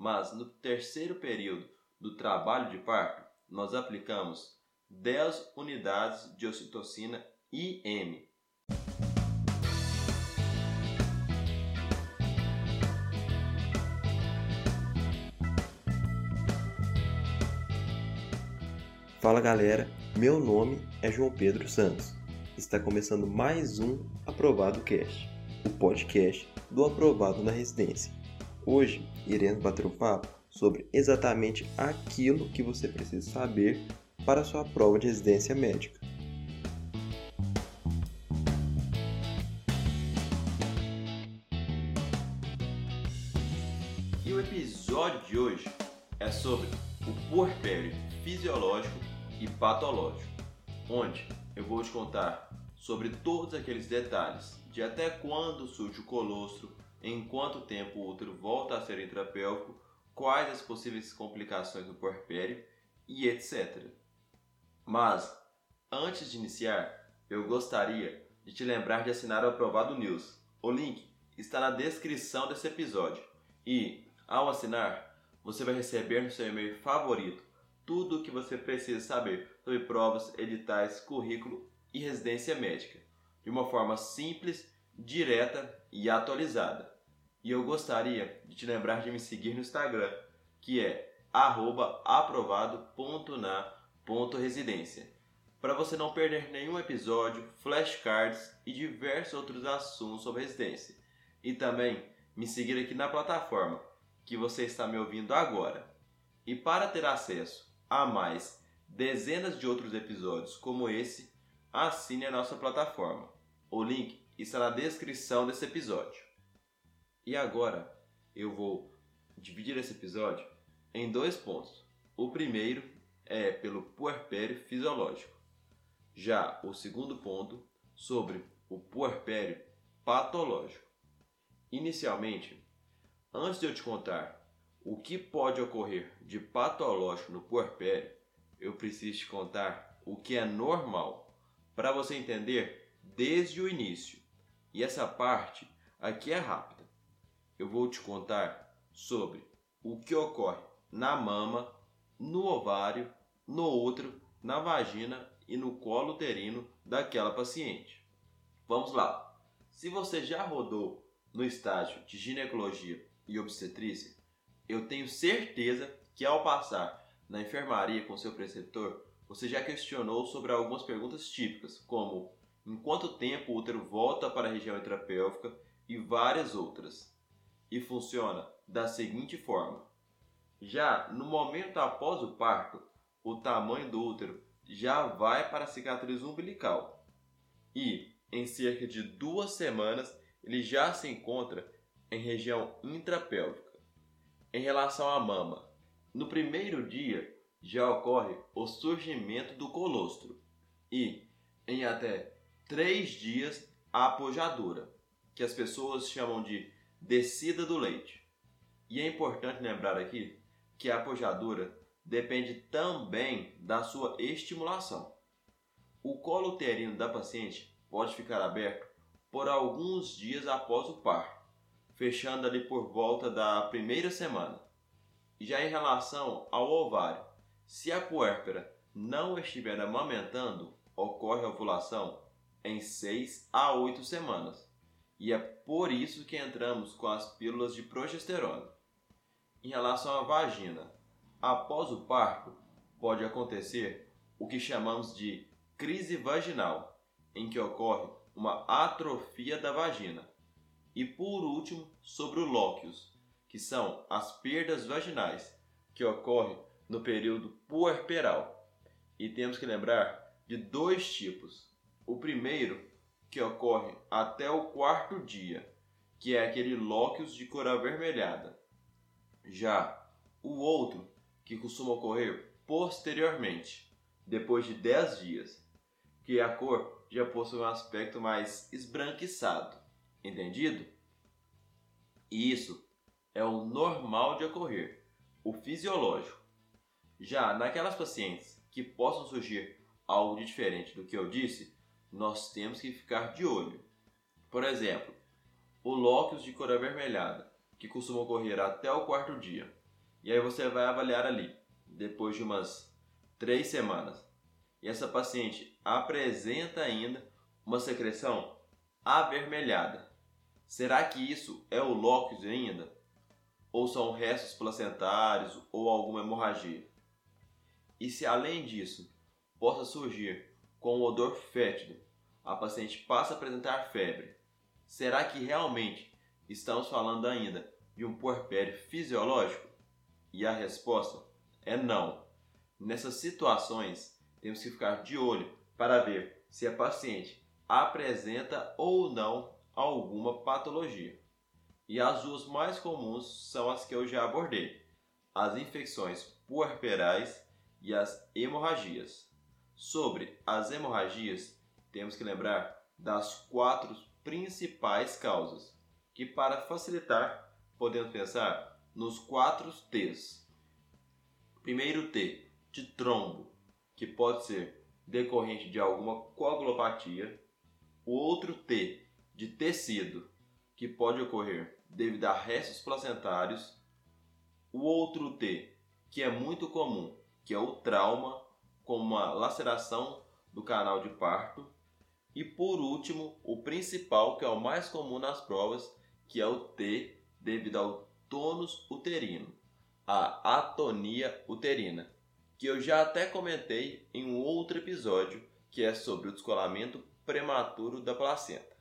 mas no terceiro período do trabalho de parto, nós aplicamos 10 unidades de ocitocina IM. Fala galera, meu nome é João Pedro Santos. Está começando mais um Aprovado Cast, o podcast do Aprovado na Residência. Hoje iremos bater um papo sobre exatamente aquilo que você precisa saber para sua prova de residência médica. E o episódio de hoje é sobre o puerpério fisiológico e patológico, onde eu vou te contar sobre todos aqueles detalhes de até quando surge o colostro, em quanto tempo o útero volta a ser intrapélvico, quais as possíveis complicações do puerpério e etc. Mas, antes de iniciar, eu gostaria de te lembrar de assinar o Aprovado News. O link está na descrição desse episódio. E, ao assinar, você vai receber no seu e-mail favorito tudo o que você precisa saber sobre provas, editais, currículo e residência médica, de uma forma simples, direta e atualizada. E eu gostaria de te lembrar de me seguir no Instagram, que é aprovado.na.residência, para você não perder nenhum episódio, flashcards e diversos outros assuntos sobre residência. E também me seguir aqui na plataforma que você está me ouvindo agora. E para ter acesso a mais dezenas de outros episódios como esse, assine a nossa plataforma. O link está na descrição desse episódio. E agora eu vou dividir esse episódio em dois pontos. O primeiro é pelo puerpério fisiológico. Já o segundo ponto sobre o puerpério patológico. Inicialmente, antes de eu te contar o que pode ocorrer de patológico no puerpério, eu preciso te contar o que é normal para você entender desde o início. E essa parte aqui é rápida. Eu vou te contar sobre o que ocorre na mama, no ovário, no útero, na vagina e no colo uterino daquela paciente. Vamos lá. Se você já rodou no estágio de ginecologia e obstetrícia, eu tenho certeza que ao passar na enfermaria com seu preceptor, você já questionou sobre algumas perguntas típicas, como em quanto tempo o útero volta para a região intrapélvica e várias outras. E funciona da seguinte forma: já no momento após o parto, o tamanho do útero já vai para a cicatriz umbilical e em cerca de duas semanas ele já se encontra em região intrapélvica. Em relação à mama, no primeiro dia já ocorre o surgimento do colostro e, em até três dias, a apojadura, que as pessoas chamam de descida do leite. E é importante lembrar aqui que a apojadura depende também da sua estimulação. O colo uterino da paciente pode ficar aberto por alguns dias após o parto fechando ali por volta da primeira semana. Já em relação ao ovário, se a puérpera não estiver amamentando, ocorre a ovulação em 6 a 8 semanas. E é por isso que entramos com as pílulas de progesterona. Em relação à vagina, após o parto, pode acontecer o que chamamos de crise vaginal, em que ocorre uma atrofia da vagina. E por último, sobre o lóquios, que são as perdas vaginais, que ocorrem no período puerperal. E temos que lembrar de dois tipos. O primeiro, que ocorre até o quarto dia, que é aquele lóquios de cor avermelhada. Já o outro, que costuma ocorrer posteriormente, depois de 10 dias, que a cor já possui um aspecto mais esbranquiçado. Entendido? E isso é o normal de ocorrer, o fisiológico. Já naquelas pacientes que possam surgir algo diferente do que eu disse, nós temos que ficar de olho. Por exemplo, o lóquios de cor avermelhada, que costuma ocorrer até o quarto dia. E aí você vai avaliar ali, depois de umas três semanas. E essa paciente apresenta ainda uma secreção avermelhada. Será que isso é o lóquio ainda? Ou são restos placentários ou alguma hemorragia? E se além disso possa surgir com um odor fétido, a paciente passa a apresentar febre, será que realmente estamos falando ainda de um puerpério fisiológico? E a resposta é não. Nessas situações, temos que ficar de olho para ver se a paciente apresenta ou não alguma patologia. E as duas mais comuns são as que eu já abordei: as infecções puerperais e as hemorragias. Sobre as hemorragias, temos que lembrar das quatro principais causas, que para facilitar, podemos pensar nos quatro T's. Primeiro T, de trombo, que pode ser decorrente de alguma coagulopatia. O outro T, de tecido, que pode ocorrer devido a restos placentários. O outro T, que é muito comum, que é o trauma, com uma laceração do canal de parto. E por último, o principal, que é o mais comum nas provas, que é o T, devido ao tônus uterino, a atonia uterina, que eu já até comentei em um outro episódio, que é sobre o descolamento prematuro da placenta.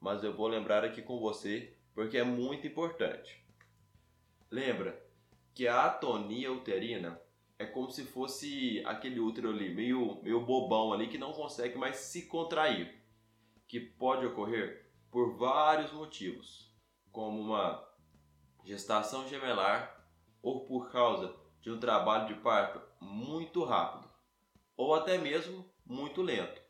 Mas eu vou lembrar aqui com você porque é muito importante. Lembra que a atonia uterina é como se fosse aquele útero ali, meio, meio bobão ali, que não consegue mais se contrair. Que pode ocorrer por vários motivos, como uma gestação gemelar ou por causa de um trabalho de parto muito rápido, ou até mesmo muito lento.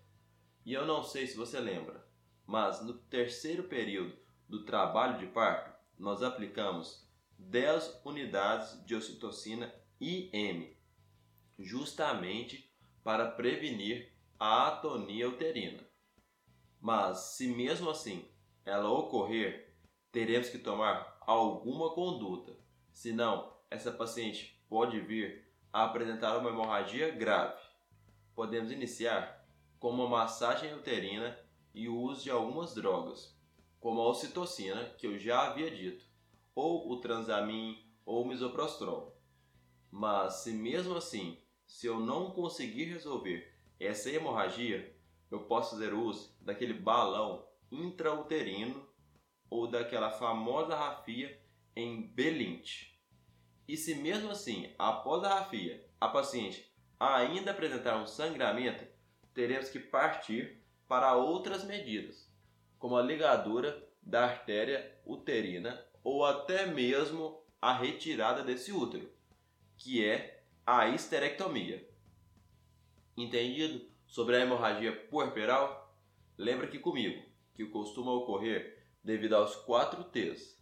E eu não sei se você lembra, mas no terceiro período do trabalho de parto, nós aplicamos 10 unidades de ocitocina IM justamente para prevenir a atonia uterina. Mas se mesmo assim ela ocorrer, teremos que tomar alguma conduta, senão essa paciente pode vir a apresentar uma hemorragia grave. Podemos iniciar com uma massagem uterina e o uso de algumas drogas, como a ocitocina, que eu já havia dito, ou o transamin ou o misoprostol. Mas se mesmo assim se eu não conseguir resolver essa hemorragia, eu posso fazer uso daquele balão intrauterino ou daquela famosa rafia em Belint. E se mesmo assim, após a rafia, a paciente ainda apresentar um sangramento, teremos que partir para outras medidas, como a ligadura da artéria uterina ou até mesmo a retirada desse útero, que é a histerectomia. Entendido sobre a hemorragia puerperal? Lembra aqui comigo que costuma ocorrer devido aos quatro T's: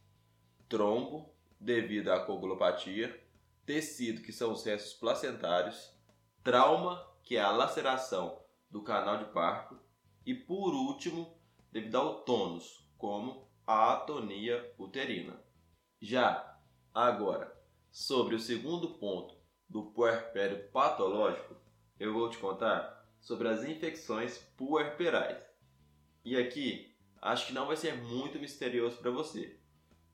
trombo, devido à coagulopatia, tecido, que são os restos placentários, trauma, que é a laceração do canal de parto, e por último, devido ao tônus, como a atonia uterina. Já agora, sobre o segundo ponto do puerpério patológico, eu vou te contar sobre as infecções puerperais. E aqui, acho que não vai ser muito misterioso para você,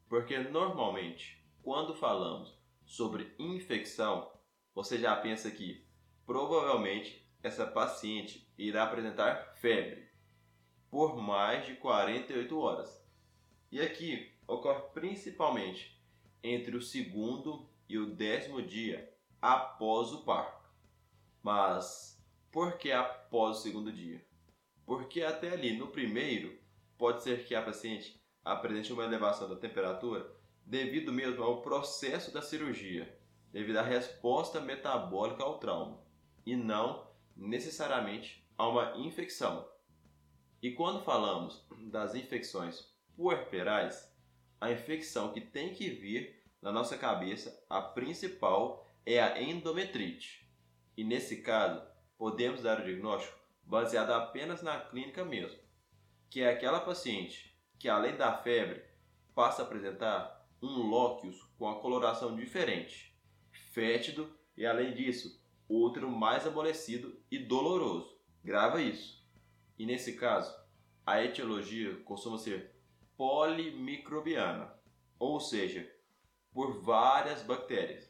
porque normalmente, quando falamos sobre infecção, você já pensa que provavelmente essa paciente irá apresentar febre por mais de 48 horas. E aqui ocorre principalmente entre o segundo e o décimo dia após o parto. Mas por que após o segundo dia? Porque até ali no primeiro pode ser que a paciente apresente uma elevação da temperatura devido mesmo ao processo da cirurgia, devido à resposta metabólica ao trauma, e não necessariamente a uma infecção. E quando falamos das infecções puerperais, a infecção que tem que vir na nossa cabeça, a principal é a endometrite. E nesse caso, podemos dar o diagnóstico baseado apenas na clínica mesmo, que é aquela paciente que além da febre passa a apresentar um lóquios com a coloração diferente, fétido e, além disso, útero mais amolecido e doloroso. Grava isso. E nesse caso, a etiologia costuma ser polimicrobiana, ou seja, por várias bactérias.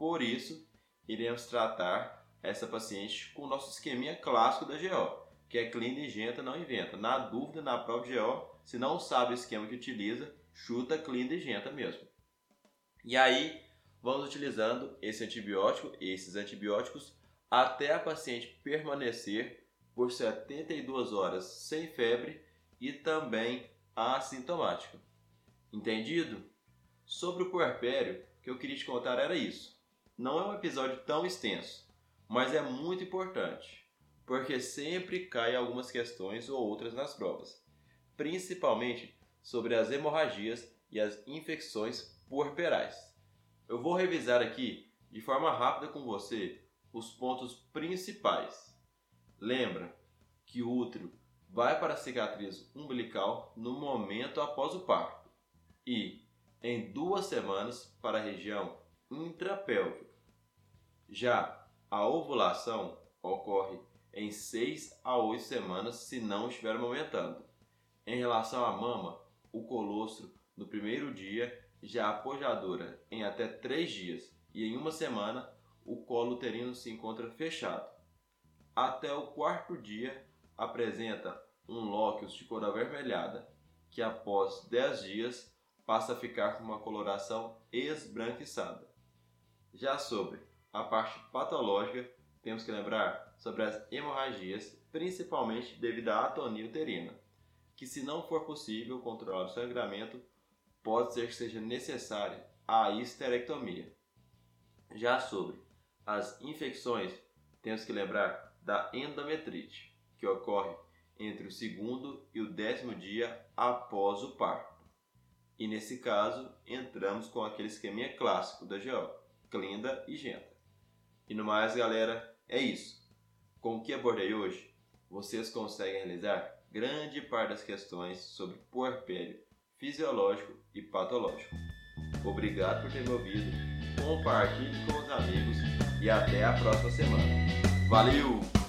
Por isso, iremos tratar essa paciente com o nosso esqueminha clássico da GO, que é e não inventa. Na dúvida, na prova de GO, se não sabe o esquema que utiliza, chuta e mesmo. E aí, vamos utilizando esse antibiótico, esses antibióticos, até a paciente permanecer por 72 horas sem febre e também assintomática. Entendido? Sobre o puerpério, o que eu queria te contar era isso. Não é um episódio tão extenso, mas é muito importante, porque sempre cai algumas questões ou outras nas provas, principalmente sobre as hemorragias e as infecções puerperais. Eu vou revisar aqui de forma rápida com você os pontos principais. Lembra que o útero vai para a cicatriz umbilical no momento após o parto e em duas semanas para a região intrapélvica. Já a ovulação ocorre em 6 a 8 semanas se não estiver aumentando. Em relação à mama, o colostro no primeiro dia, já a pojadora em até 3 dias e em uma semana o colo uterino se encontra fechado. Até o quarto dia apresenta um lóquios de cor avermelhada, que após 10 dias passa a ficar com uma coloração esbranquiçada. Já sobre a parte patológica, temos que lembrar sobre as hemorragias, principalmente devido à atonia uterina, que se não for possível controlar o sangramento, pode ser que seja necessária a histerectomia. Já sobre as infecções, temos que lembrar da endometrite, que ocorre entre o segundo e o décimo dia após o parto. E nesse caso, entramos com aquele esqueminha clássico da GO, Clinda e Genta. E no mais, galera, é isso. Com o que abordei hoje, vocês conseguem realizar grande parte das questões sobre puerpério fisiológico e patológico. Obrigado por ter me ouvido, compartilhe com os amigos e até a próxima semana. Valeu!